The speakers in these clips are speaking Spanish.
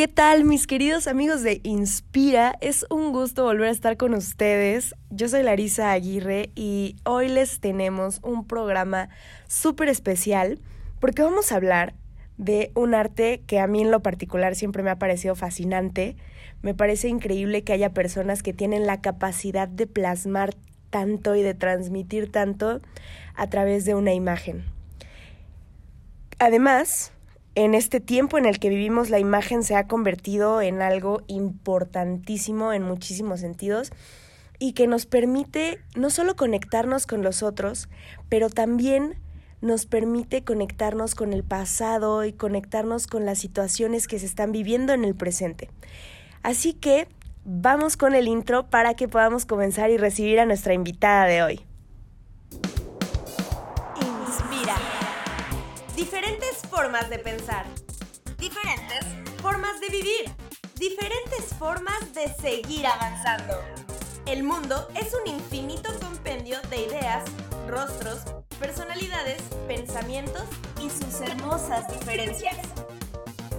¿Qué tal mis queridos amigos de Inspira? Es un gusto volver a estar con ustedes. Yo soy Larisa Aguirre y hoy les tenemos un programa súper especial porque vamos a hablar de un arte que a mí en lo particular siempre me ha parecido fascinante. Me parece increíble que haya personas que tienen la capacidad de plasmar tanto y de transmitir tanto a través de una imagen. Además, en este tiempo en el que vivimos la imagen se ha convertido en algo importantísimo en muchísimos sentidos y que nos permite no solo conectarnos con los otros, pero también nos permite conectarnos con el pasado y conectarnos con las situaciones que se están viviendo en el presente. Así que vamos con el intro para que podamos comenzar y recibir a nuestra invitada de hoy. Formas de pensar, diferentes formas de vivir, diferentes formas de seguir avanzando. El mundo es un infinito compendio de ideas, rostros, personalidades, pensamientos y sus hermosas diferencias,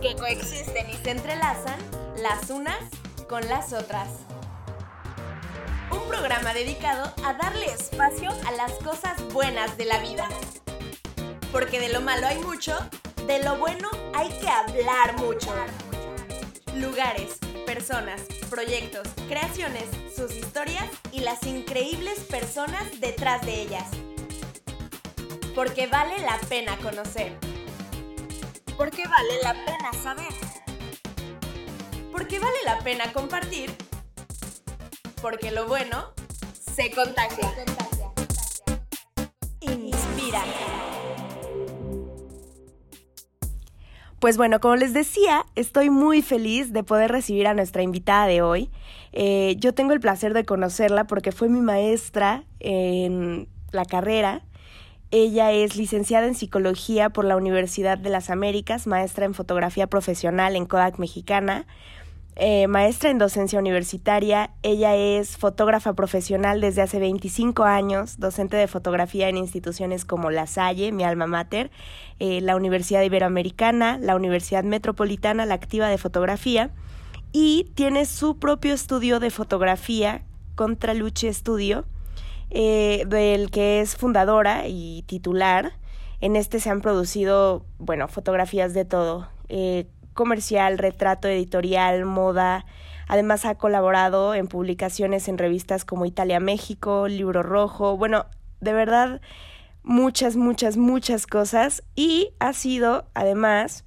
que coexisten y se entrelazan las unas con las otras. Un programa dedicado a darle espacio a las cosas buenas de la vida. Porque de lo malo hay mucho de lo bueno hay que hablar mucho. Lugares, personas, proyectos, creaciones, sus historias y las increíbles personas detrás de ellas. Porque vale la pena conocer. Porque vale la pena saber. Porque vale la pena compartir. Porque lo bueno se contagia. Inspira. Pues bueno, como les decía, estoy muy feliz de poder recibir a nuestra invitada de hoy. Eh, yo tengo el placer de conocerla porque fue mi maestra en la carrera. Ella es licenciada en psicología por la Universidad de las Américas, maestra en fotografía profesional en Kodak Mexicana, eh, maestra en docencia universitaria. Ella es fotógrafa profesional desde hace 25 años, docente de fotografía en instituciones como La Salle, mi alma mater, eh, la Universidad Iberoamericana, la Universidad Metropolitana, la Activa de Fotografía, y tiene su propio estudio de fotografía, Contraluche Estudio, eh, del que es fundadora y titular. En este se han producido, bueno, fotografías de todo comercial, retrato editorial, moda. Además ha colaborado en publicaciones en revistas como Italia México, Libro Rojo, bueno, de verdad muchas, muchas, muchas cosas y ha sido además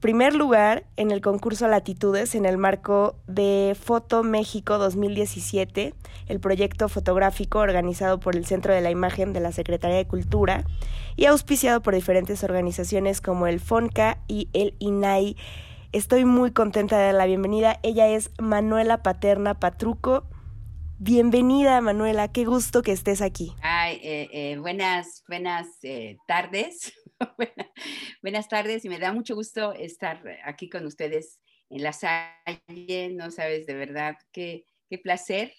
primer lugar en el concurso Latitudes en el marco de Foto México 2017, el proyecto fotográfico organizado por el Centro de la Imagen de la Secretaría de Cultura y auspiciado por diferentes organizaciones como el FONCA y el INAI. Estoy muy contenta de dar la bienvenida. Ella es Manuela Paterna Patruco. Bienvenida, Manuela. Qué gusto que estés aquí. Ay, eh, eh, buenas, buenas eh, tardes. buenas tardes y me da mucho gusto estar aquí con ustedes en la salle. No sabes de verdad qué, qué placer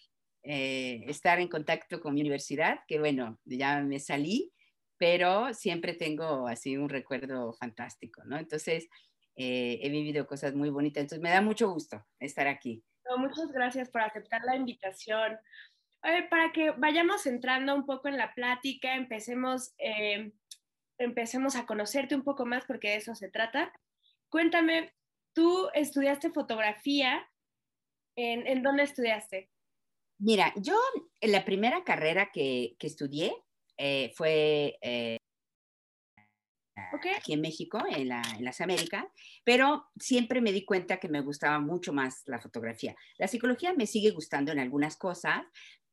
estar en contacto con mi universidad, que bueno, ya me salí, pero siempre tengo así un recuerdo fantástico, ¿no? Entonces, eh, he vivido cosas muy bonitas, entonces me da mucho gusto estar aquí. muchas gracias por aceptar la invitación. para que vayamos entrando un poco en la plática, empecemos, eh, empecemos a conocerte un poco más porque de eso se trata. Cuéntame, tú estudiaste fotografía, ¿en, en dónde estudiaste? Mira, yo la primera carrera que, que estudié eh, fue eh, aquí en México, en, las Américas, pero siempre me di cuenta que me gustaba mucho más la fotografía. La psicología me sigue gustando en algunas cosas,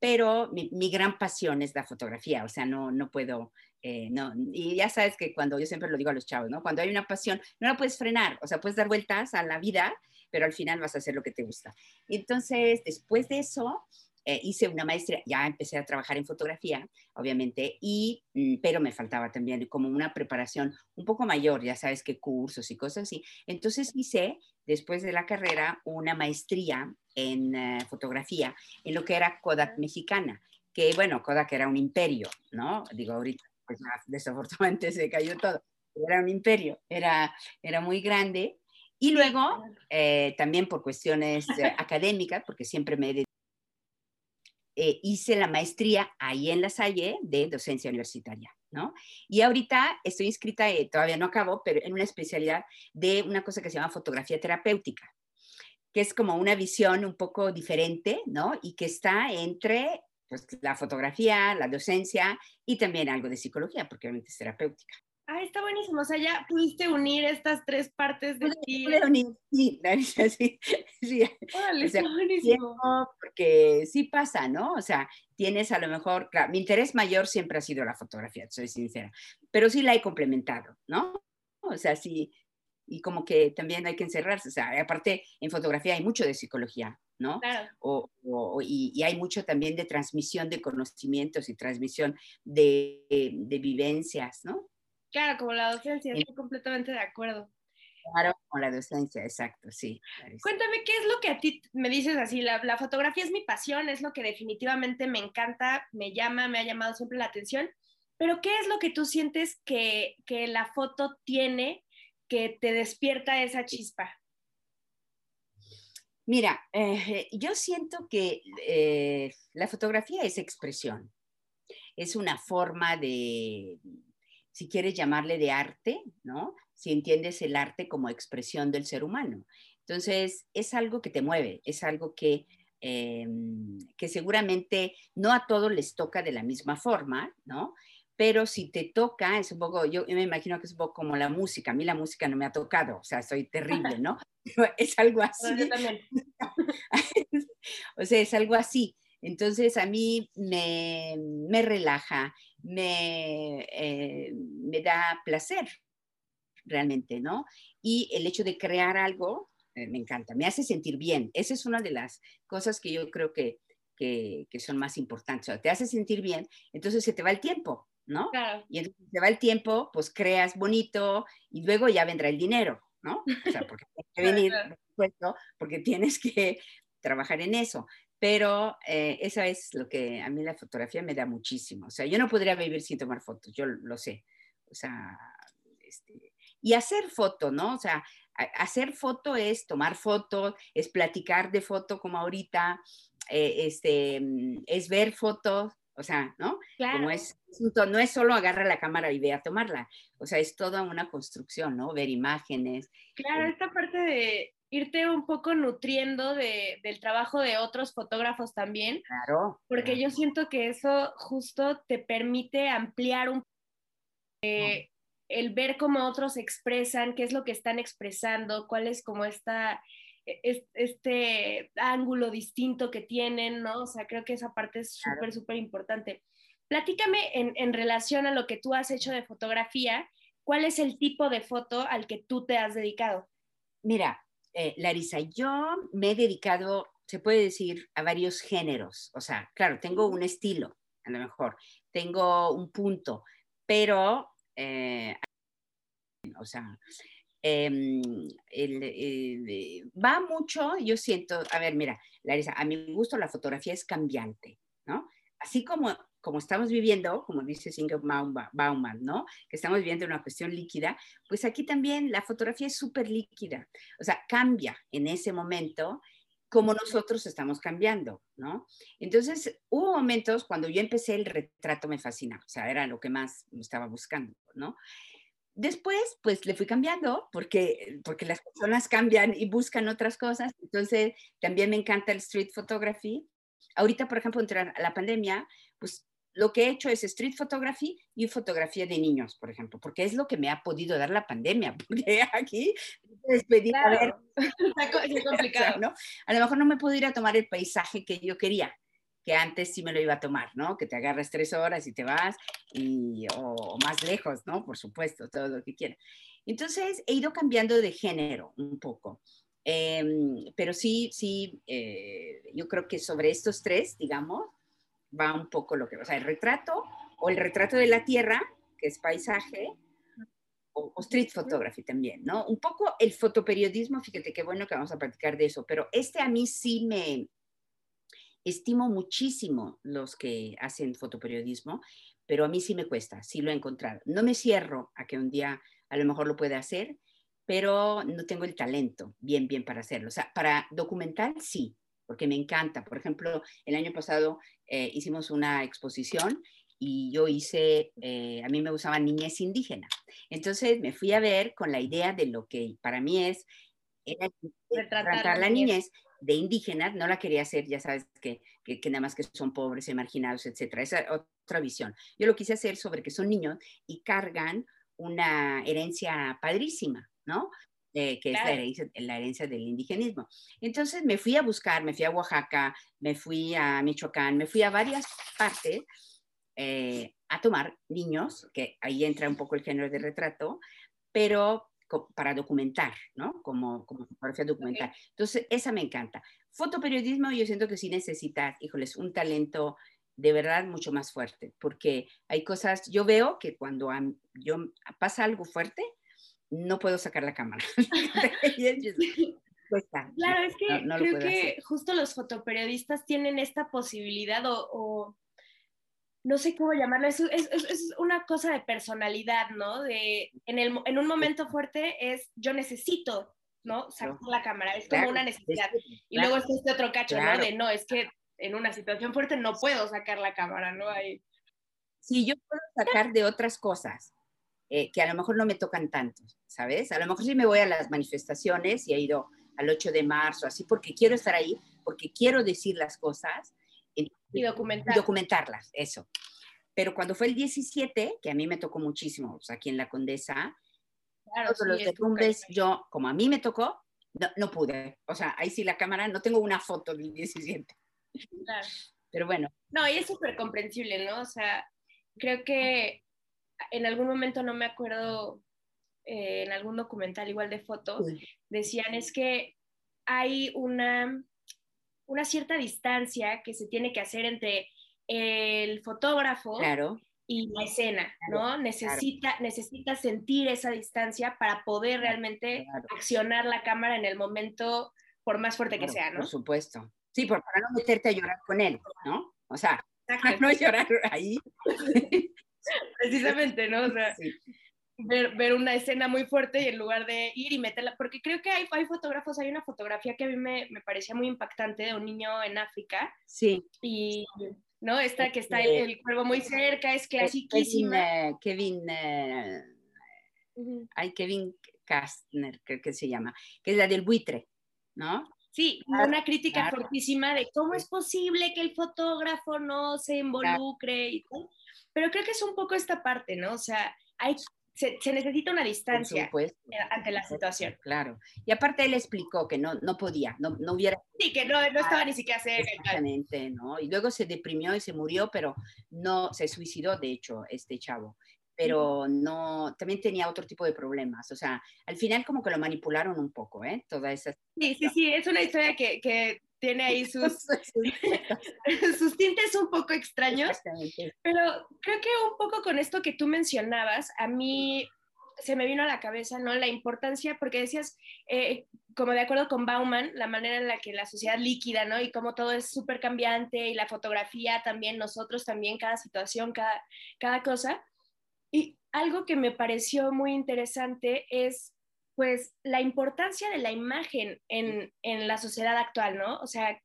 pero mi, gran pasión es la fotografía, o sea, no, no puedo, eh, no, y ya sabes que cuando yo siempre lo digo a los chavos, ¿no? Cuando hay una pasión, no la puedes frenar, o sea, puedes dar vueltas a la vida, pero al final vas a hacer lo que te gusta. Entonces, después de eso, eh, hice una maestría, ya empecé a trabajar en fotografía, obviamente, y, mm, pero me faltaba también como una preparación un poco mayor, ya sabes qué cursos y cosas así. Entonces hice, después de la carrera, una maestría en eh, fotografía, en lo que era Kodak mexicana, que bueno, Kodak era un imperio, ¿no? Digo, ahorita, pues desafortunadamente se cayó todo, era un imperio, era, era muy grande Y luego, eh, también por cuestiones eh, académicas, porque siempre me eh, hice la maestría ahí en La Salle de docencia universitaria, ¿no? Y ahorita estoy inscrita, todavía no acabo, pero en una especialidad de una cosa que se llama fotografía terapéutica, que es como una visión un poco diferente, ¿no? Y que está entre pues, la fotografía, la docencia y también algo de psicología, porque obviamente es terapéutica. Ah, está buenísimo. O sea, ya pudiste unir estas tres partes de ti. Sí, sí, sí. Órale, está buenísimo. Porque sí pasa, ¿no? O sea, tienes a lo mejor, claro, mi interés mayor siempre ha sido la fotografía, soy sincera, pero sí la he complementado, ¿no? O sea, sí, y como que también hay que encerrarse, o sea, aparte en fotografía hay mucho de psicología, ¿no? Claro. O, o, y, y, hay mucho también de transmisión de conocimientos y transmisión de, de vivencias, ¿no? Claro, como la docencia, estoy completamente de acuerdo. Claro, con la docencia, exacto, sí. Cuéntame, ¿qué es lo que a ti me dices así? La, la, fotografía es mi pasión, es lo que definitivamente me encanta, me llama, me ha llamado siempre la atención, pero ¿qué es lo que tú sientes que, que la foto tiene que te despierta esa chispa? Mira, eh, yo siento que eh, la fotografía es expresión, es una forma de, si quieres llamarle de arte, ¿no? Si entiendes el arte como expresión del ser humano. Entonces, es algo que te mueve, es algo que, eh, que seguramente no a todos les toca de la misma forma, ¿no? Pero si te toca, es un poco, yo me imagino que es un poco como la música. A mí la música no me ha tocado, o sea, soy terrible, ¿no? es algo así. o sea, es algo así. Entonces a mí me, me relaja, me, eh, me, da placer realmente, ¿no? Y el hecho de crear algo eh, me encanta, me hace sentir bien. Esa es una de las cosas que yo creo que, que, que son más importantes. O sea, te hace sentir bien, entonces se te va el tiempo, ¿no? Claro. Y entonces se va el tiempo, pues creas bonito y luego ya vendrá el dinero, ¿no? O sea, porque tienes que venir, porque tienes que trabajar en eso pero eh, eso es lo que a mí la fotografía me da muchísimo. O sea, yo no podría vivir sin tomar fotos, yo lo sé. O sea, este, y hacer foto, ¿no? O sea, hacer foto es tomar fotos, es platicar de foto como ahorita, eh, este, mm, es ver fotos, o sea, ¿no? Claro. Como es, no es solo agarrar la cámara y ve a tomarla, o sea, es toda una construcción, ¿no? Ver imágenes. Claro, eh, esta parte de irte un poco nutriendo de, del trabajo de otros fotógrafos también. Claro. Porque claro. yo siento que eso justo te permite ampliar un eh, el ver cómo otros expresan, qué es lo que están expresando, cuál es como esta, e, este ángulo distinto que tienen, ¿no? O sea, creo que esa parte es súper, claro. súper importante. Platícame en, en relación a lo que tú has hecho de fotografía, ¿cuál es el tipo de foto al que tú te has dedicado? Mira, eh, Larisa, yo me he dedicado, se puede decir, a varios géneros. O sea, claro, tengo un estilo, a lo mejor, tengo un punto, pero, eh, o sea, eh, el, el, va mucho, yo siento, a ver, mira, Larisa, a mi gusto la fotografía es cambiante, ¿no? Así como como estamos viviendo, como dice Singer Bauman, ¿no? Que estamos viviendo una cuestión líquida, pues aquí también la fotografía es súper líquida, o sea, cambia en ese momento como nosotros estamos cambiando, ¿no? Entonces, hubo momentos cuando yo empecé el retrato me fascinaba, o sea, era lo que más estaba buscando, ¿no? Después, pues le fui cambiando porque, porque las personas cambian y buscan otras cosas. Entonces, también me encanta el street photography. Ahorita, por ejemplo, entre la pandemia, pues lo que he hecho es street photography y fotografía de niños, por ejemplo, porque es lo que me ha podido dar la pandemia, porque aquí despedir claro. a ver, es complicado, ¿no? A lo mejor no me puedo ir a tomar el paisaje que yo quería, que antes sí me lo iba a tomar, ¿no? Que te agarras tres horas y te vas, y, o, o más lejos, ¿no? Por supuesto, todo lo que quieras. Entonces, he ido cambiando de género un poco. Eh, pero sí, sí, eh, yo creo que sobre estos tres, digamos, va un poco lo que, o sea, el retrato o el retrato de la tierra, que es paisaje, o, o, street photography también, ¿no? Un poco el fotoperiodismo, fíjate qué bueno que vamos a platicar de eso, pero este a mí sí me estimo muchísimo los que hacen fotoperiodismo, pero a mí sí me cuesta, sí lo he encontrado. No me cierro a que un día a lo mejor lo pueda hacer, pero no tengo el talento bien, bien para hacerlo. O sea, para documental sí, porque me encanta. Por ejemplo, el año pasado eh, hicimos una exposición y yo hice, eh, a mí me gustaban niñez indígena. Entonces me fui a ver con la idea de lo que para mí es retratar la niñez de indígenas, no la quería hacer, ya sabes, que, que, nada más que son pobres y marginados, etcétera. Esa otra visión. Yo lo quise hacer sobre que son niños y cargan una herencia padrísima, ¿no? Eh, que es la herencia, la herencia, del indigenismo. Entonces me fui a buscar, me fui a Oaxaca, me fui a Michoacán, me fui a varias partes eh, a tomar niños, que ahí entra un poco el género de retrato, pero para documentar, ¿no? Como, como fotografía documental. Entonces, esa me encanta. Fotoperiodismo, yo siento que sí necesitas, híjoles, un talento de verdad mucho más fuerte, porque hay cosas, yo veo que cuando yo pasa algo fuerte, no puedo sacar la cámara. claro, es que creo que justo los fotoperiodistas tienen esta posibilidad o no sé cómo llamarlo, es, es, una cosa de personalidad, ¿no? De, en, el, en un momento fuerte es yo necesito, ¿no? Sacar la cámara, es como una necesidad. y luego está este otro cacho, ¿no? De no, es que en una situación fuerte no puedo sacar la cámara, ¿no? Ahí. Sí, yo puedo sacar de otras cosas. Eh, que a lo mejor no me tocan tanto, ¿sabes? A lo mejor sí me voy a las manifestaciones y he ido al 8 de marzo, así, porque quiero estar ahí, porque quiero decir las cosas, y documentar. documentarlas, eso. Pero cuando fue el 17, que a mí me tocó muchísimo, o sea, aquí en la Condesa, claro, todos los derrumbes, yo, como a mí me tocó, no, pude. O sea, ahí sí la cámara, no tengo una foto del 17. Claro. Pero bueno. No, y es súper comprensible, ¿no? O sea, creo que en algún momento, no me acuerdo, eh, en algún documental igual de foto, decían es que hay una una cierta distancia que se tiene que hacer entre el fotógrafo y la escena, ¿no? necesita, necesita sentir esa distancia para poder realmente accionar la cámara en el momento, por más fuerte que sea, ¿no? Por supuesto. Sí, para no meterte a llorar con él, ¿no? O sea, para no llorar ahí. Precisamente, ¿no? O sea, ver, una escena muy fuerte y en lugar de ir y meterla, porque creo que hay, hay fotógrafos, hay una fotografía que a mí me, me, parecía muy impactante de un niño en África. Sí. Y, ¿no? Esta que está el, el cuervo muy cerca, es clasiquísima. Kevin, Kevin eh, hay Kevin Kastner, creo que se llama, que es la del buitre, ¿no? Sí, una crítica fortísima de cómo es posible que el fotógrafo no se involucre y tal. Pero creo que es un poco esta parte, ¿no? O sea, hay se, necesita una distancia ante la situación. Claro. Y aparte él explicó que no, no podía, no, no hubiera... Sí, que no, no estaba ni siquiera cerca. Exactamente, ¿no? Y luego se deprimió y se murió, pero no, se suicidó, de hecho, este chavo. Pero no, también tenía otro tipo de problemas. O sea, al final como que lo manipularon un poco, ¿eh? Toda esa... Sí, sí, sí, es una historia que, que tiene ahí sus, sus tintes un poco extraños. Pero creo que un poco con esto que tú mencionabas, a mí se me vino a la cabeza, ¿no? La importancia, porque decías, eh, como de acuerdo con Bauman, la manera en la que la sociedad líquida, ¿no? Y cómo todo es súper cambiante y la fotografía también, nosotros también, cada situación, cada, cada cosa. Y algo que me pareció muy interesante es pues la importancia de la imagen en, la sociedad actual, ¿no? O sea,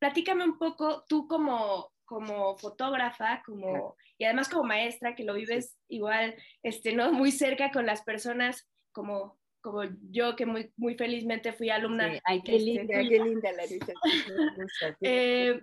platícame un poco tú como, como fotógrafa, como, y además como maestra, que lo vives igual, este, ¿no? Muy cerca con las personas como, como yo, que muy, muy felizmente fui alumna. Ay, qué este, linda, qué linda, Larisa. eh,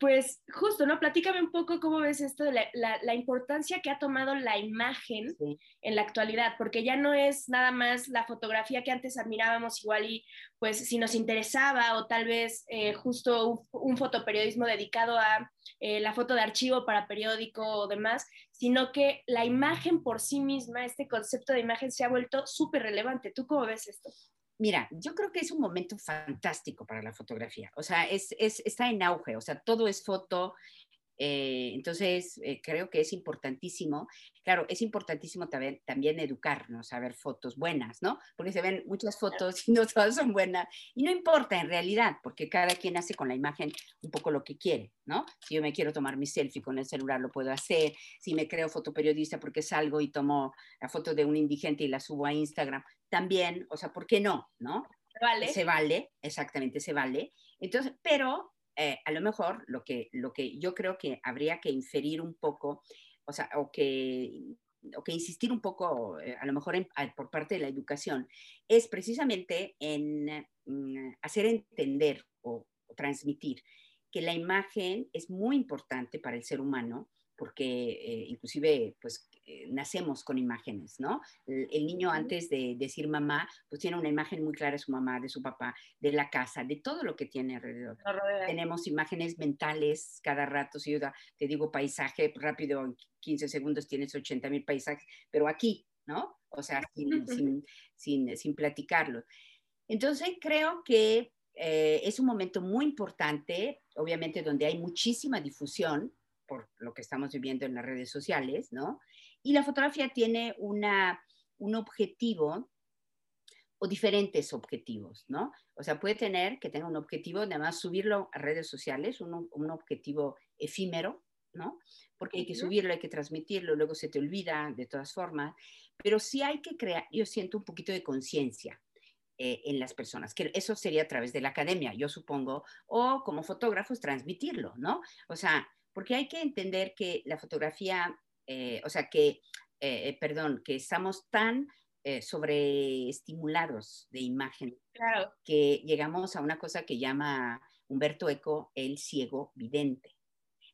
pues justo, ¿no? Platícame un poco cómo ves esto de la, importancia que ha tomado la imagen en la actualidad, porque ya no es nada más la fotografía que antes admirábamos igual y pues si nos interesaba o tal vez eh, justo un, fotoperiodismo dedicado a eh, la foto de archivo para periódico o demás, sino que la imagen por sí misma, este concepto de imagen se ha vuelto súper relevante. ¿Tú cómo ves esto? Mira, yo creo que es un momento fantástico para la fotografía. O sea, es, está en auge. O sea, todo es foto. Eh, entonces, eh, creo que es importantísimo, claro, es importantísimo también, también educarnos a ver fotos buenas, ¿no? Porque se ven muchas fotos y no todas son buenas. Y no importa en realidad, porque cada quien hace con la imagen un poco lo que quiere, ¿no? Si yo me quiero tomar mi selfie con el celular, lo puedo hacer. Si me creo fotoperiodista porque salgo y tomo la foto de un indigente y la subo a Instagram, también, o sea, ¿por qué no? ¿No? Vale. Se vale, exactamente, se vale. Entonces, pero eh, a lo mejor lo que, lo que yo creo que habría que inferir un poco, o sea, o que, o que insistir un poco, eh, a lo mejor por parte de la educación, es precisamente en mm, hacer entender o, transmitir que la imagen es muy importante para el ser humano, porque eh, inclusive, pues eh, nacemos con imágenes, ¿no? El, niño antes de decir mamá, pues tiene una imagen muy clara de su mamá, de su papá, de la casa, de todo lo que tiene alrededor. Tenemos imágenes mentales cada rato, si yo te digo paisaje, rápido, en 15 segundos tienes 80 mil paisajes, pero aquí, ¿no? O sea, sin, sin, sin, platicarlo. Entonces, creo que eh, es un momento muy importante, obviamente donde hay muchísima difusión por lo que estamos viviendo en las redes sociales, ¿no? Y la fotografía tiene una, un objetivo o diferentes objetivos, ¿no? O sea, puede tener que tenga un objetivo, además subirlo a redes sociales, un, un objetivo efímero, ¿no? Porque hay que subirlo, hay que transmitirlo, luego se te olvida de todas formas, pero sí hay que crear, yo siento un poquito de conciencia eh, en las personas, que eso sería a través de la academia, yo supongo, o como fotógrafos transmitirlo, ¿no? O sea, porque hay que entender que la fotografía eh, o sea, que, eh, eh, perdón, que estamos tan sobreestimulados de imagen que llegamos a una cosa que llama Humberto Eco el ciego vidente.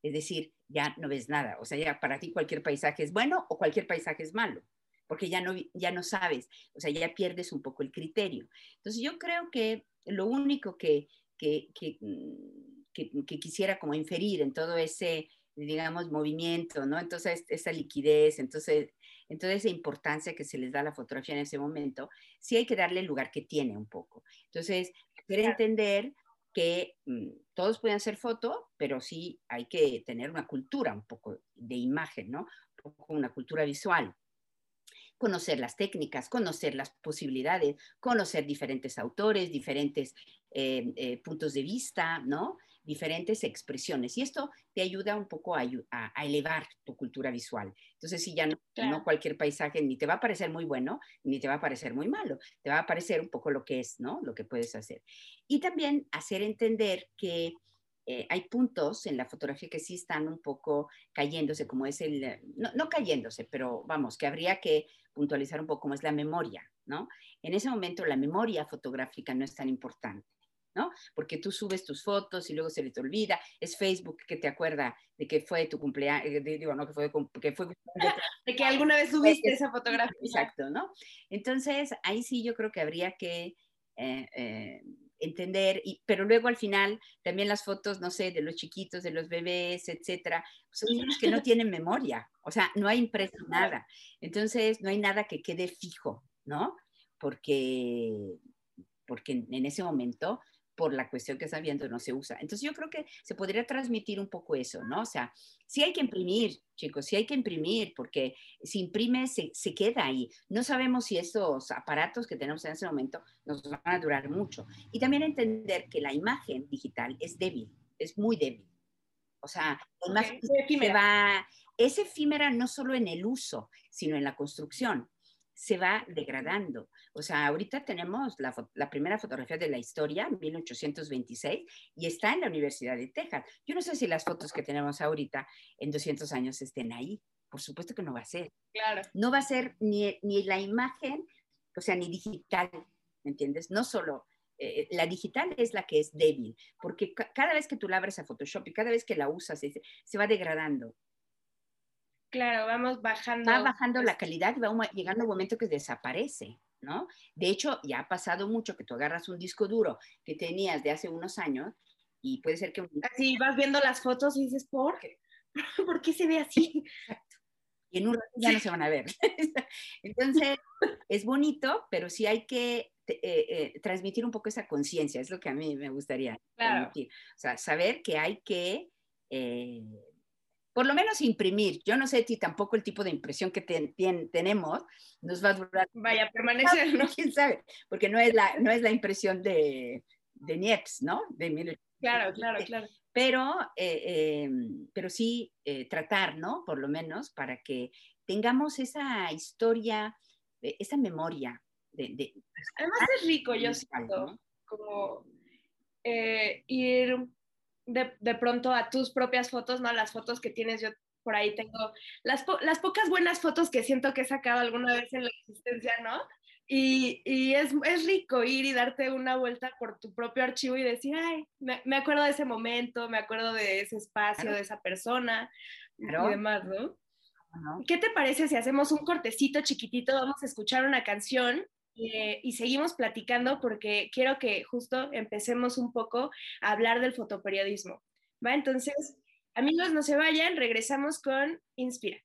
Es decir, ya no ves nada. O sea, ya para ti cualquier paisaje es bueno o cualquier paisaje es malo, porque ya no, ya no sabes, o sea, ya pierdes un poco el criterio. Entonces yo creo que lo único que, que, que, mm, que quisiera como inferir en todo ese digamos, movimiento, ¿no? Entonces, esa liquidez, entonces, entonces esa importancia que se les da a la fotografía en ese momento, sí hay que darle el lugar que tiene un poco. Entonces, quiere entender que mm, todos pueden hacer foto, pero sí hay que tener una cultura un poco de imagen, ¿no? Un poco una cultura visual. Conocer las técnicas, conocer las posibilidades, conocer diferentes autores, diferentes eh, eh, puntos de vista, ¿no? Diferentes expresiones. Y esto te ayuda un poco a, elevar tu cultura visual. Entonces, si ya no, no, cualquier paisaje ni te va a parecer muy bueno, ni te va a parecer muy malo, te va a parecer un poco lo que es, ¿no? Lo que puedes hacer. Y también hacer entender que eh, hay puntos en la fotografía que sí están un poco cayéndose, como es el, no, no, cayéndose, pero vamos, que habría que puntualizar un poco cómo es la memoria, ¿no? En ese momento la memoria fotográfica no es tan importante. ¿No? Porque tú subes tus fotos y luego se les olvida. Es Facebook que te acuerda de que fue tu cumpleaños, eh, digo, no, que fue, que fue de que alguna vez subiste esa fotografía. Exacto, ¿no? Entonces, ahí sí yo creo que habría que eh, eh, entender, y, pero luego al final también las fotos, no sé, de los chiquitos, de los bebés, etcétera, son niños que no tienen memoria, o sea, no hay impreso nada. Entonces, no hay nada que quede fijo, ¿no? Porque, porque en ese momento por la cuestión que está viendo no se usa. Entonces yo creo que se podría transmitir un poco eso, ¿no? O sea, sí hay que imprimir, chicos, sí hay que imprimir, porque si imprime se, se queda ahí. No sabemos si estos aparatos que tenemos en ese momento nos van a durar mucho. Y también entender que la imagen digital es débil, es muy débil. O sea, la imagen va, es efímera no solo en el uso, sino en la construcción se va degradando. O sea, ahorita tenemos la, primera fotografía de la historia, 1826, y está en la Universidad de Texas. Yo no sé si las fotos que tenemos ahorita en 200 años estén ahí. Por supuesto que no va a ser. Claro. No va a ser ni, ni la imagen, o sea, ni digital, ¿me entiendes? No solo eh, la digital es la que es débil, porque cada vez que tú la abres a Photoshop y cada vez que la usas, se va degradando. Claro, vamos bajando. Va bajando la calidad y va llegando un momento que desaparece, ¿no? De hecho, ya ha pasado mucho que tú agarras un disco duro que tenías de hace unos años y puede ser que... Así vas viendo las fotos y dices, ¿por qué? ¿Por qué se ve así? Exacto. Y en un rato ya no se van a ver. Entonces, es bonito, pero sí hay que eh, eh, transmitir un poco esa conciencia, es lo que a mí me gustaría transmitir. O sea, saber que hay que... Eh, por lo menos imprimir. Yo no sé si tampoco el tipo de impresión que tenemos nos va a durar. Vaya, permanecer, ¿no? ¿Quién sabe? Porque no es la, no es la impresión de, de Niepce, ¿no? De claro, claro, claro. Pero, eh, em, pero sí eh, tratar, ¿no? Por lo menos para que tengamos esa historia, eh, esa memoria. De, Además es rico, yo siento, como ir de, pronto a tus propias fotos, ¿no? Las fotos que tienes, yo por ahí tengo las, las pocas buenas fotos que siento que he sacado alguna vez en la existencia, ¿no? Y, y es, es, rico ir y darte una vuelta por tu propio archivo y decir, ay, me, me acuerdo de ese momento, me acuerdo de ese espacio, de esa persona y demás, ¿no? ¿Qué te parece si hacemos un cortecito chiquitito? Vamos a escuchar una canción eh, y seguimos platicando porque quiero que justo empecemos un poco a hablar del fotoperiodismo. ¿Va? Entonces, amigos, no se vayan, regresamos con Inspira.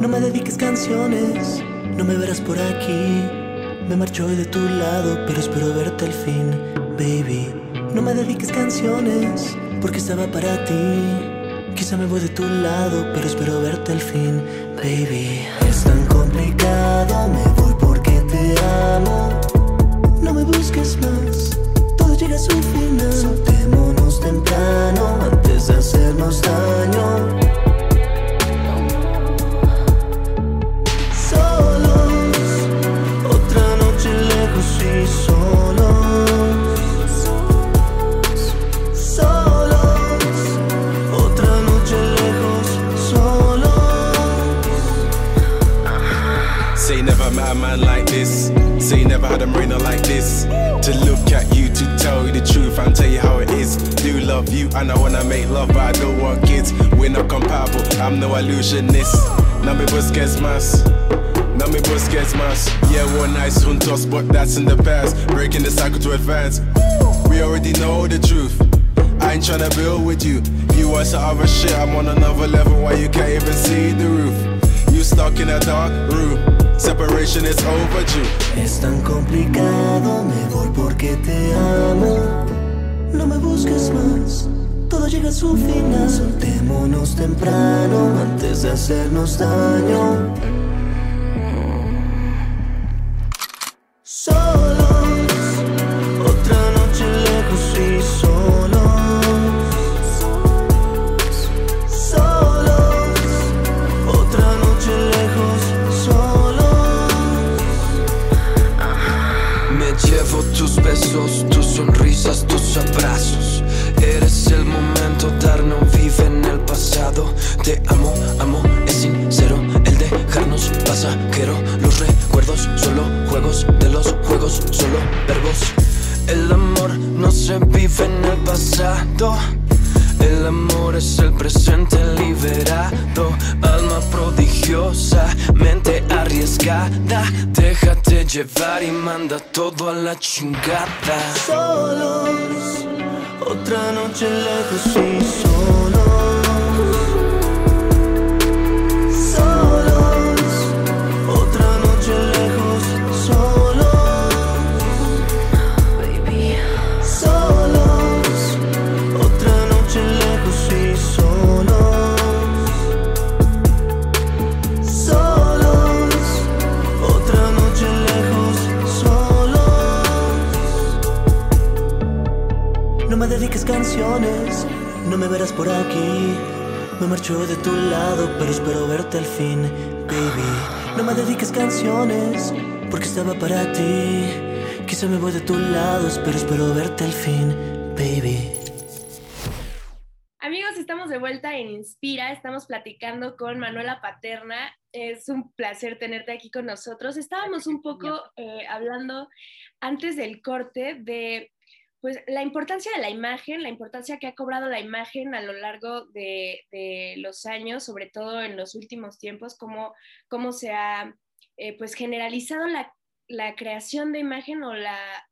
No me dediques canciones, no me verás por aquí. Me marcho hoy de tu lado, pero espero verte al fin, baby. No me dediques canciones porque estaba para ti. Quizá me voy de tu lado, pero espero verte al fin, baby. Es tan complicado, me voy porque te amo. No me busques más, todo llega a su final. Soltémonos temprano antes de hacernos daño. This. Say you never had a marina like this. To look at you, to tell you the truth and tell you how it is. Do love you and I wanna make love, but I don't want kids. We're not compatible, I'm no illusionist. No me busques más. No me busques más. Yeah, one nice juntos, but that's in the past. Breaking the cycle to advance. We already know the truth. I ain't tryna build with you. You want some other shit, I'm on another level. Why you can't even see the roof? You stuck in a dark room. Separation is overdue. Es tan complicado, me voy porque te amo. No me busques más, todo llega a su final. Soltémonos temprano antes de hacernos daño. tus sonrisas, tus abrazos. Eres el momento, darme vive en el pasado. Te amo, amo, es sincero el dejarnos pasajero. Los recuerdos, solo juegos de los juegos, solo verbos. El amor no se vive en el pasado. El amor es el presente liberado, alma prodigiosa, mente llevar y manda todo a la chingada. Solos, otra noche lejos y solos. Canciones, no me verás por aquí. Me marcho de tu lado, pero espero verte al fin, baby. No me dediques canciones, porque estaba para ti. Quizá me voy de tu lado, pero espero verte al fin, baby. Amigos, estamos de vuelta en Inspira, estamos platicando con Manuela Paterna. Es un placer tenerte aquí con nosotros. Estábamos un poco eh, hablando antes del corte de pues la importancia de la imagen, la importancia que ha cobrado la imagen a lo largo de, los años, sobre todo en los últimos tiempos, cómo, cómo se ha eh, pues generalizado la, creación de imagen o, la,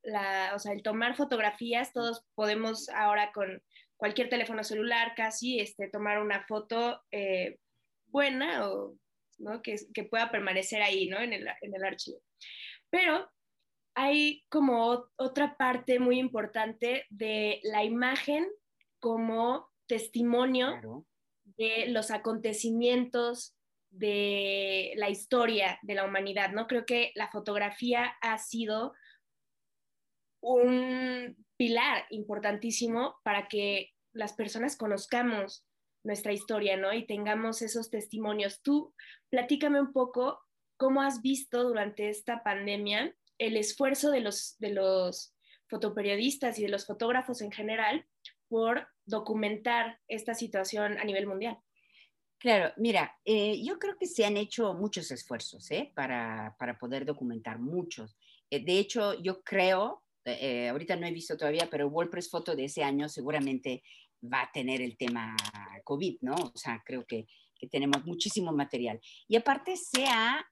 o sea, el tomar fotografías. Todos podemos ahora con cualquier teléfono celular casi este, tomar una foto eh, buena o ¿no? que, que, pueda permanecer ahí ¿no? en, el, en el archivo. Pero hay como otra parte muy importante de la imagen como testimonio de los acontecimientos de la historia de la humanidad, ¿no? Creo que la fotografía ha sido un pilar importantísimo para que las personas conozcamos nuestra historia, ¿no? Y tengamos esos testimonios. Tú, platícame un poco cómo has visto durante esta pandemia el esfuerzo de los, de los fotoperiodistas y de los fotógrafos en general por documentar esta situación a nivel mundial. Claro, mira, eh, yo creo que se han hecho muchos esfuerzos ¿eh? para, para, poder documentar, muchos. Eh, de hecho, yo creo, ahorita no he visto todavía, pero WordPress Foto de ese año seguramente va a tener el tema COVID, ¿no? O sea, creo que, que tenemos muchísimo material. Y aparte se ha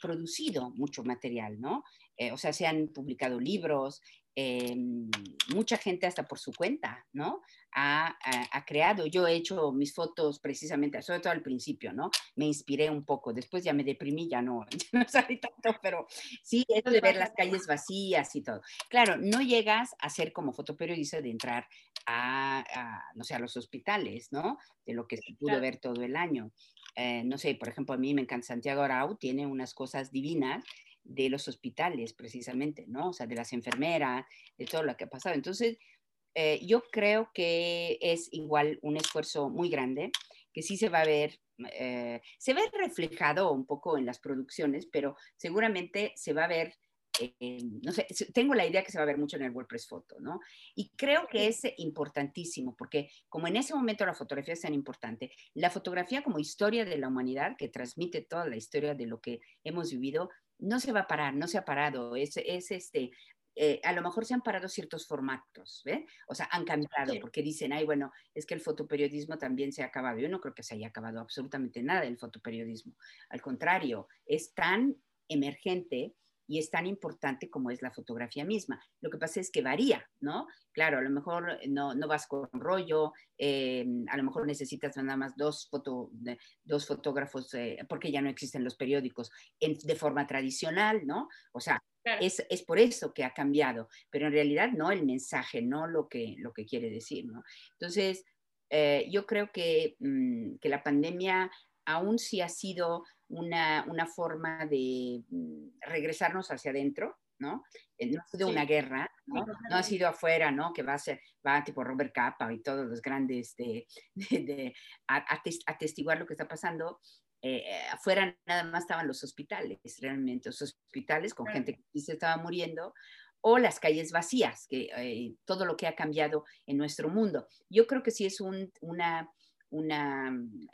producido mucho material, ¿no? O sea, se han publicado libros, Em, mucha gente hasta por su cuenta, ¿no? Ha, creado, yo he hecho mis fotos precisamente, sobre todo al principio, ¿no? Me inspiré un poco, después ya me deprimí, ya no, ya no salí tanto, pero sí, eso de ver las calles vacías y todo. Claro, no llegas a ser como fotoperiodista de entrar a, no sé, a los hospitales, ¿no? De lo que se pudo ver todo el año. Eh, no sé, por ejemplo, a mí me encanta Santiago Arau, tiene unas cosas divinas de los hospitales, precisamente, ¿no? O sea, de las enfermeras, de todo lo que ha pasado. Entonces, eh, yo creo que es igual un esfuerzo muy grande, que sí se va a ver, eh, se ve reflejado un poco en las producciones, pero seguramente se va a ver eh, no sé, tengo la idea que se va a ver mucho en el WordPress Foto, ¿no? Y creo que es importantísimo, porque como en ese momento la fotografía es tan importante, la fotografía como historia de la humanidad, que transmite toda la historia de lo que hemos vivido, no se va a parar, no se ha parado, es, es este, eh, a lo mejor se han parado ciertos formatos, ¿ve? O sea, han cambiado porque dicen, ay, bueno, es que el fotoperiodismo también se ha acabado. Yo no creo que se haya acabado absolutamente nada el fotoperiodismo. Al contrario, es tan emergente y es tan importante como es la fotografía misma. Lo que pasa es que varía, ¿no? Claro, a lo mejor no, no vas con rollo, eh, a lo mejor necesitas nada más dos, foto, dos fotógrafos, eh, porque ya no existen los periódicos de forma tradicional, ¿no? O sea, es, es, por eso que ha cambiado, pero en realidad no el mensaje, no lo que, lo que quiere decir, ¿no? Entonces, eh, yo creo que, mm, que la pandemia aún sí ha sido una, una forma de mm, regresarnos hacia adentro, ¿no? Eh, no ha sido una guerra, ¿no? ¿no? ha sido afuera, ¿no? Que va a ser, va tipo Robert Capa y todos los grandes de, de, atestiguar lo que está pasando. Eh, eh, afuera nada más estaban los hospitales, realmente, los hospitales con gente que se estaba muriendo, o las calles vacías, que todo lo que ha cambiado en nuestro mundo. Yo creo que sí es un, una, una,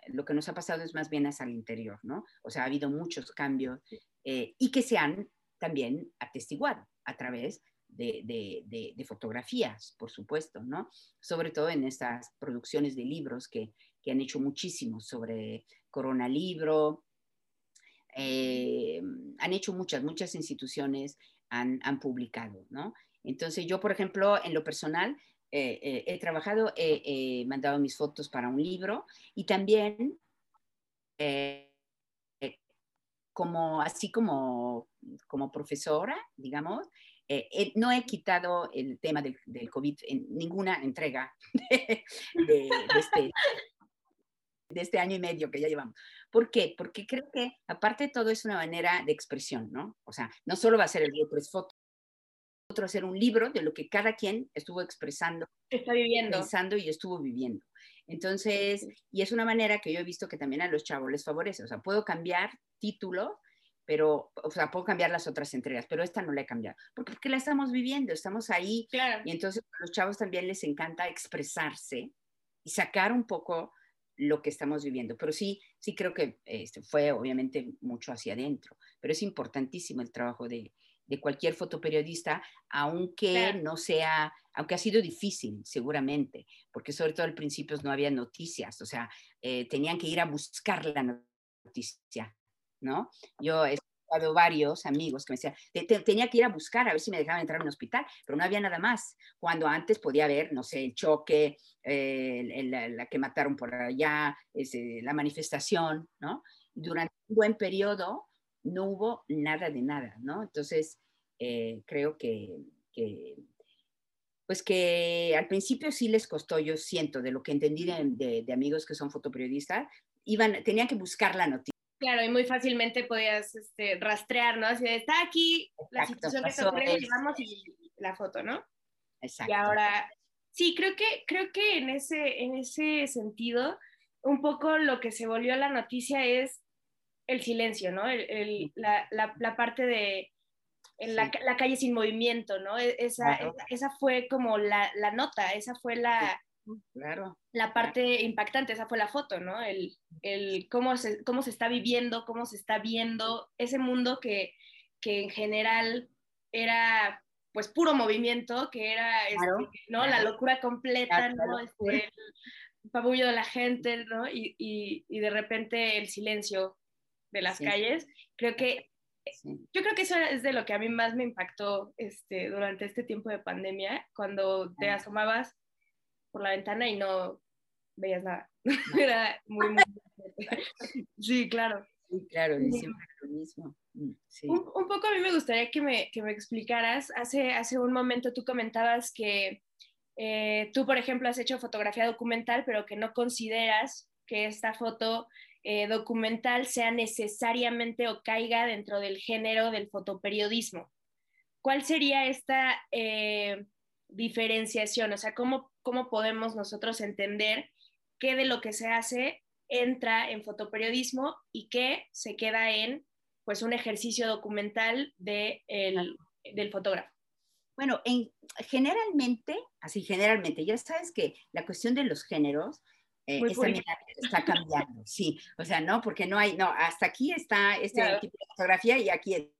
lo que nos ha pasado es más bien hacia el interior, ¿no? O sea, ha habido muchos cambios eh, y que se han también atestiguado a través de, de, fotografías, por supuesto, ¿no? Sobre todo en estas producciones de libros que, que han hecho muchísimo sobre Corona Libro, eh, han hecho muchas, muchas instituciones han, han publicado, ¿no? Entonces yo, por ejemplo, en lo personal, he trabajado, he, mandado mis fotos para un libro y también eh, como así como, como profesora, digamos, no he quitado el tema del, COVID en ninguna entrega de, este, de, este, año y medio que ya llevamos. ¿Por qué? Porque creo que aparte de todo es una manera de expresión, ¿no? O sea, no solo va a ser el WordPress Foto, otro hacer un libro de lo que cada quien estuvo expresando, está viviendo, pensando y estuvo viviendo. Entonces, y es una manera que yo he visto que también a los chavos les favorece. O sea, puedo cambiar título, pero, o sea, puedo cambiar las otras entregas, pero esta no la he cambiado. Porque, porque la estamos viviendo, estamos ahí. Claro. Y entonces a los chavos también les encanta expresarse y sacar un poco lo que estamos viviendo. Pero sí, sí creo que este, fue obviamente mucho hacia adentro, pero es importantísimo el trabajo de, de cualquier fotoperiodista, aunque no sea, aunque ha sido difícil, seguramente, porque sobre todo al principio no había noticias, o sea, eh, tenían que ir a buscar la noticia, ¿no? Yo he escuchado varios amigos que me decían, tenía que ir a buscar a ver si me dejaban entrar en un hospital, pero no había nada más, cuando antes podía haber, no sé, el choque, eh, la, que mataron por allá, ese, la manifestación, ¿no? Durante un buen periodo no hubo nada de nada, ¿no? Entonces, eh, creo que, que, pues que al principio sí les costó, yo siento, de lo que entendí de, de- de amigos que son fotoperiodistas, iban, tenían que buscar la noticia. Claro, y muy fácilmente podías este, rastrear, ¿no? Así de, está aquí la situación que está ocurriendo, esto. llevamos y la foto, ¿no? Exacto. Y ahora, sí, creo que, creo que en ese, en ese sentido, un poco lo que se volvió la noticia es el silencio, ¿no? El- el- la, la- la parte de la, Sí. la calle sin movimiento, ¿no? E- Esa, Claro. esa, esa fue como la, nota, esa fue la, Claro. la parte impactante, esa fue la foto, ¿no? El, el cómo, se, cómo se está viviendo, cómo se está viendo ese mundo que, que en general era pues puro movimiento, que era este, Claro, ¿no? claro. la locura completa, Claro, ¿no? Este, el pabullo de la gente, ¿no? Y, y, y de repente el silencio de las Sí. calles. Creo que Sí. yo creo que eso es de lo que a mí más me impactó este, durante este tiempo de pandemia, cuando te asomabas por la ventana y no veías nada. Era muy, muy... Sí, claro. Sí, claro, de siempre lo mismo. Mm, Sí. Un, un poco a mí me gustaría que me, que me explicaras, hace, hace un momento tú comentabas que eh, tú, por ejemplo, has hecho fotografía documental, pero que no consideras que esta foto eh, documental sea necesariamente o caiga dentro del género del fotoperiodismo. ¿Cuál sería esta eh, diferenciación? O sea, ¿cómo, ¿cómo podemos nosotros entender qué de lo que se hace entra en fotoperiodismo y qué se queda en pues un ejercicio documental de el, del fotógrafo? Bueno, en, generalmente, así generalmente, ya sabes que la cuestión de los géneros eh, mirada está cambiando, sí, o sea, no, porque no hay, no, hasta aquí está este Claro. tipo de fotografía y aquí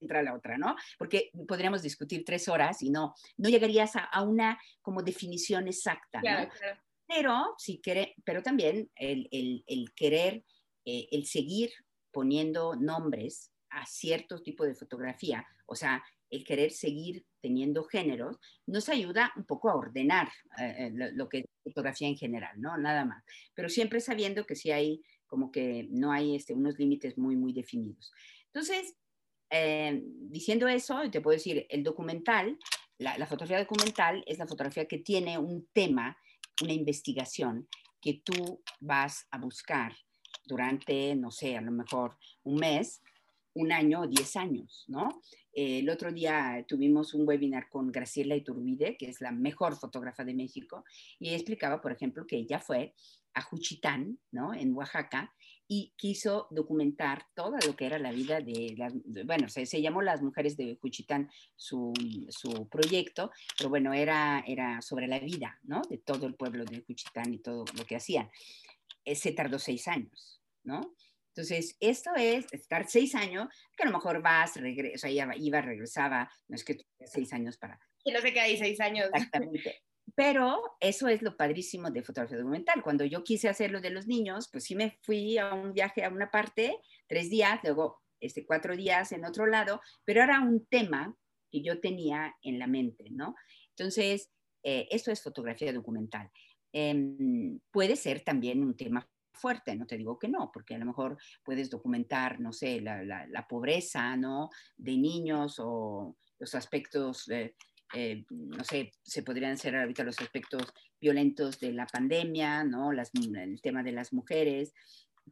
entra la otra, ¿no? Porque podríamos discutir tres horas y no, no llegarías a, a una como definición exacta, ¿no? Claro. Pero, si quiere, pero también el, el- el querer, eh, el seguir poniendo nombres a cierto tipo de fotografía, o sea, el querer seguir teniendo géneros, nos ayuda un poco a ordenar eh, eh, lo, que es fotografía en general, ¿no? Nada más. Pero siempre sabiendo que sí hay, como que no hay este, unos límites muy, muy definidos. Entonces, eh, diciendo eso, te puedo decir, el documental, la, la fotografía documental es la fotografía que tiene un tema una investigación que tú vas a buscar durante, no sé, a lo mejor un mes, un año o diez años, ¿no? El otro día tuvimos un webinar con Graciela Iturbide, que es la mejor fotógrafa de México, y ella explicaba, por ejemplo, que ella fue a Juchitán, ¿no? En Oaxaca, y quiso documentar toda lo que era la vida de las, de- bueno, se, llamó Las Mujeres de Juchitán su, su proyecto, pero bueno, era, era sobre la vida, ¿no? De todo el pueblo de Juchitán y todo lo que hacían. Eh, se tardó seis años, ¿no? Entonces, esto es estar seis años, que a lo mejor vas, regresas, o sea, iba, iba, regresaba, no es que seis años para Y no se queda ahí seis años. Exactamente. Pero eso es lo padrísimo de fotografía documental. Cuando yo quise hacer lo de los niños, pues sí me fui a un viaje a una parte, tres días, luego este, cuatro días en otro lado, pero era un tema que yo tenía en la mente, ¿no? Entonces, eh, esto es fotografía documental. Em, puede ser también un tema fuerte, no te digo que no, porque a lo mejor puedes documentar, no sé, la, la, la pobreza, ¿no? De niños o los aspectos eh, eh, no sé, se podrían ser ahorita los aspectos violentos de la pandemia, ¿no? Las, el tema de las mujeres,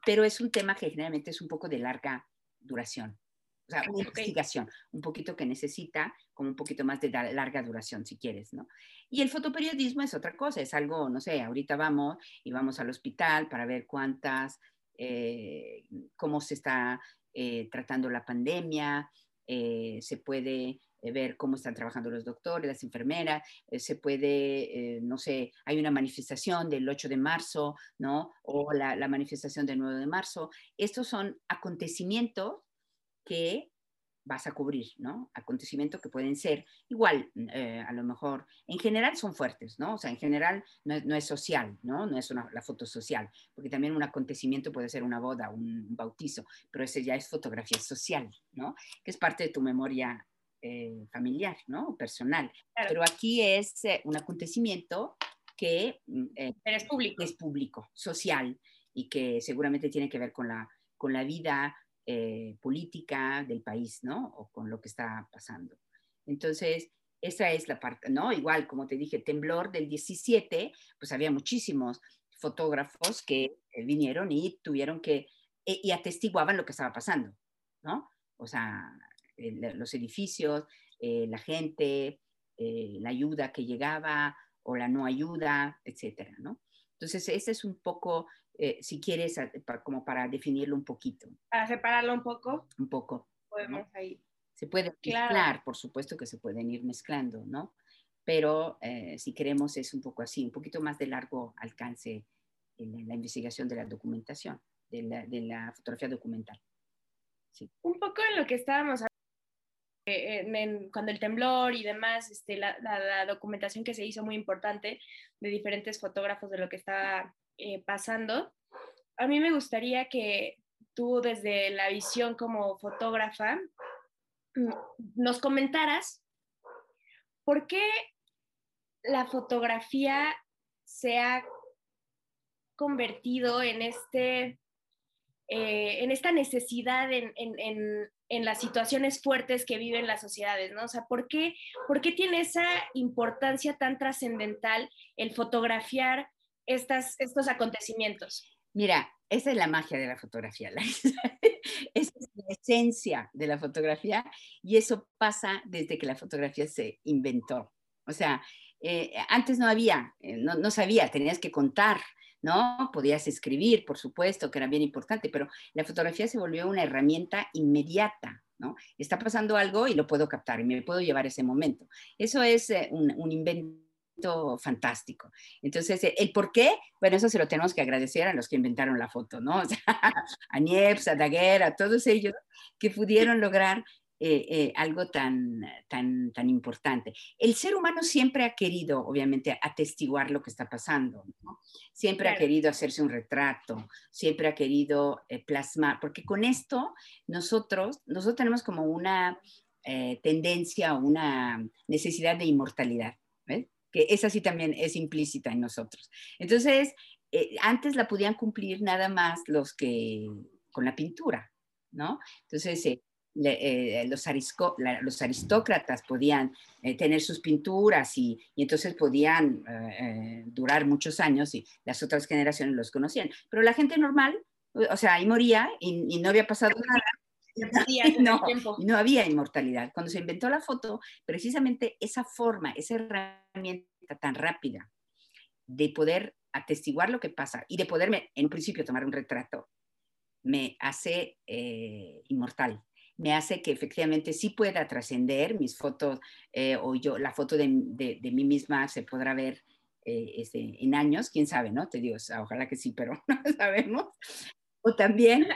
pero es un tema que generalmente es un poco de larga duración. O sea, una investigación, un poquito que necesita como un poquito más de larga duración, si quieres, ¿no? Y el fotoperiodismo es otra cosa, es algo, no sé, ahorita vamos y vamos al hospital para ver cuántas, eh, cómo se está eh, tratando la pandemia, eh, se puede eh, ver cómo están trabajando los doctores, las enfermeras, eh, se puede, eh, no sé, hay una manifestación del 8 de marzo, ¿no? O la, la manifestación del 9 de marzo. Estos son acontecimientos que vas a cubrir, ¿no? Acontecimientos que pueden ser igual, eh, a lo mejor, en general son fuertes, ¿no? O sea, en general no es, no es social, ¿no? No es una, la foto social, porque también un acontecimiento puede ser una boda, un, un bautizo, pero ese ya es fotografía social, ¿no? Que es parte de tu memoria eh, familiar, ¿no? Personal. Claro. Pero aquí es eh, un acontecimiento que mm, eh, Pero es público. es público, social, y que seguramente tiene que ver con la, con la vida eh, política del país, ¿no? O con lo que está pasando. Entonces, esa es la parte, ¿no? Igual, como te dije, temblor del 17, pues había muchísimos fotógrafos que vinieron y tuvieron que, e, y atestiguaban lo que estaba pasando, ¿no? O sea, los edificios, eh, la gente, eh, la ayuda que llegaba o la no ayuda, etcétera, ¿no? Entonces, ese es un poco, si quieres, como para definirlo un poquito. Para separarlo un poco. Un poco. Podemos ahí. Se puede mezclar, por supuesto que se pueden ir mezclando, ¿no? Pero si queremos es un poco así, un poquito más de largo alcance en la investigación de la documentación, de la, de la fotografía documental. Sí. Un poco en lo que estábamos eh, cuando el temblor y demás, este, la, la, documentación que se hizo muy importante de diferentes fotógrafos de lo que estaba eh, pasando. A mí me gustaría que tú desde la visión como fotógrafa mm, nos comentaras por qué la fotografía se ha convertido en, este, eh, en esta necesidad en, en, en, las situaciones fuertes que viven las sociedades, ¿no? O sea, ¿por qué, por qué tiene esa importancia tan trascendental el fotografiar estas, estos acontecimientos? Mira, esa es la magia de la fotografía, esa es la esencia de la fotografía y eso pasa desde que la fotografía se inventó. O sea, eh, antes no había, eh, no, no, sabía, tenías que contar, ¿no? Podías escribir, por supuesto, que era bien importante, pero la fotografía se volvió una herramienta inmediata, ¿no? Está pasando algo y lo puedo captar y me puedo llevar ese momento. Eso es eh, un, invento fantástico. Entonces, eh, ¿el por qué? Bueno, eso se lo tenemos que agradecer a los que inventaron la foto, ¿no? a Niepce, a Daguerre, a todos ellos que pudieron lograr eh, eh, algo tan, tan, tan importante. El ser humano siempre ha querido, obviamente, atestiguar lo que está pasando, siempre ha querido hacerse un retrato, siempre ha querido eh, plasmar, porque con esto nosotros, nosotros tenemos como una tendencia, una necesidad de inmortalidad, esa sí también es implícita en nosotros. Entonces, antes la podían cumplir nada más los que con la pintura, ¿no? Entonces, eh, los, los, aristócratas podían eh, tener sus pinturas y, entonces podían eh, durar muchos años y las otras generaciones los conocían. Pero la gente normal, o sea, ahí moría y, no había pasado nada. No, no había inmortalidad. Cuando se inventó la foto, precisamente esa forma, esa herramienta tan rápida de poder atestiguar lo que pasa y de poderme, en principio, tomar un retrato, me hace inmortal me hace que efectivamente sí pueda trascender mis fotos eh, o yo, la foto de, de, mí misma se podrá ver eh, este, en años, quién sabe, ¿no? Te digo, ojalá que sí, pero no sabemos. O también,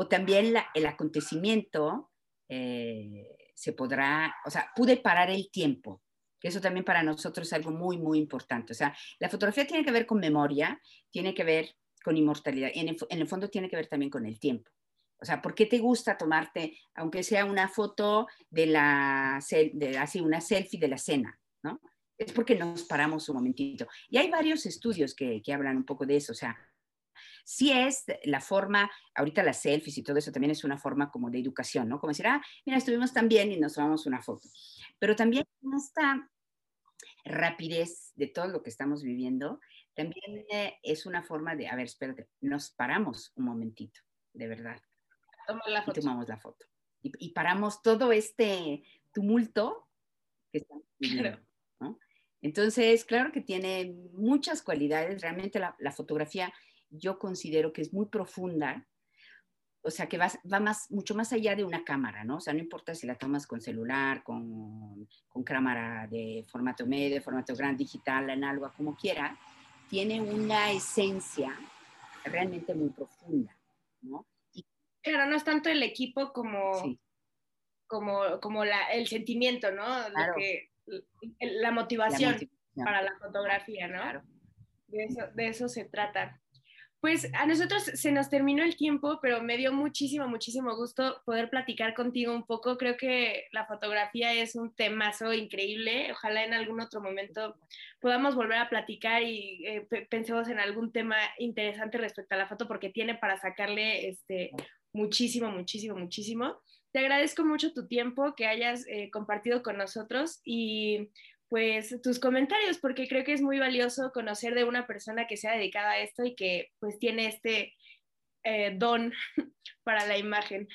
o también el acontecimiento eh, se podrá, o sea, pude parar el tiempo, eso también para nosotros es algo muy, muy importante. O sea, la fotografía tiene que ver con memoria, tiene que ver con inmortalidad, y en el fondo tiene que ver también con el tiempo. O sea, ¿por qué te gusta tomarte, aunque sea una foto de la, de, una selfie de la cena, ¿no? Es porque nos paramos un momentito. Y hay varios estudios que, que hablan un poco de eso, o sea, sí es la forma, ahorita las selfies y todo eso también es una forma como de educación, ¿no? Como decir, ah, mira, estuvimos tan bien y nos tomamos una foto. Pero también esta rapidez de todo lo que estamos viviendo, también eh, es una forma de, a ver, espérate, nos paramos un momentito, de verdad y tomamos la foto. Y, paramos todo este tumulto que estamos viviendo. Entonces, claro que tiene muchas cualidades. Realmente la, fotografía yo considero que es muy profunda. O sea, que va, va, más, mucho más allá de una cámara, ¿no? O sea, no importa si la tomas con celular, con, con cámara de formato medio, formato grande, digital, análoga, como quiera, tiene una esencia realmente muy profunda, ¿no? Claro, no es tanto el equipo como, como, como la, el sentimiento, ¿no? la, motivación para la fotografía, ¿no? Claro. De eso, de eso se trata. Pues a nosotros se nos terminó el tiempo, pero me dio muchísimo, muchísimo gusto poder platicar contigo un poco. Creo que la fotografía es un temazo increíble. Ojalá en algún otro momento podamos volver a platicar y eh, pensemos en algún tema interesante respecto a la foto, porque tiene para sacarle este, muchísimo, muchísimo, muchísimo. te agradezco mucho tu tiempo que hayas eh, compartido con nosotros y pues tus comentarios, porque creo que es muy valioso conocer de una persona que se ha dedicado a esto y que pues tiene este eh, don para la imagen.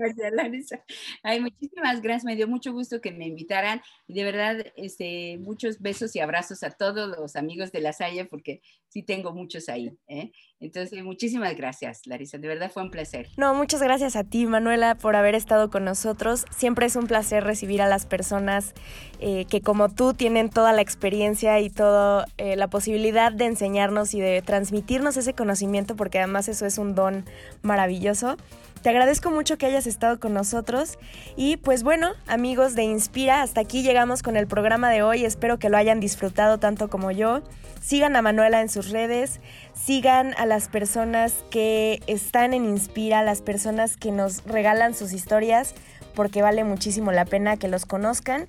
Gracias, Larisa. Ay, muchísimas gracias. Me dio mucho gusto que me invitaran. De verdad, este, muchos besos y abrazos a todos los amigos de la Salle, porque sí tengo muchos ahí. ¿eh? Entonces, muchísimas gracias, Larisa. De verdad fue un placer. No, muchas gracias a ti, Manuela, por haber estado con nosotros. Siempre es un placer recibir a las personas eh, que como tú tienen toda la experiencia y toda eh, la posibilidad de enseñarnos y de transmitirnos ese conocimiento, porque además eso es un don maravilloso. Te agradezco mucho que hayas estado con nosotros y pues bueno, amigos de Inspira, hasta aquí llegamos con el programa de hoy. Espero que lo hayan disfrutado tanto como yo. Sigan a Manuela en sus redes, sigan a las personas que están en Inspira, las personas que nos regalan sus historias, porque vale muchísimo la pena que los conozcan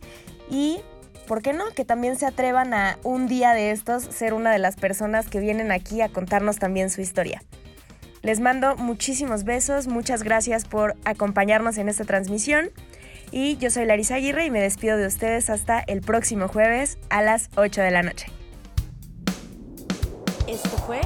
y ¿por qué no? Que también se atrevan a un día de estos ser una de las personas que vienen aquí a contarnos también su historia. Les mando muchísimos besos, muchas gracias por acompañarnos en esta transmisión. Y yo soy Larisa Aguirre y me despido de ustedes hasta el próximo jueves a las 8 de la noche. Esto fue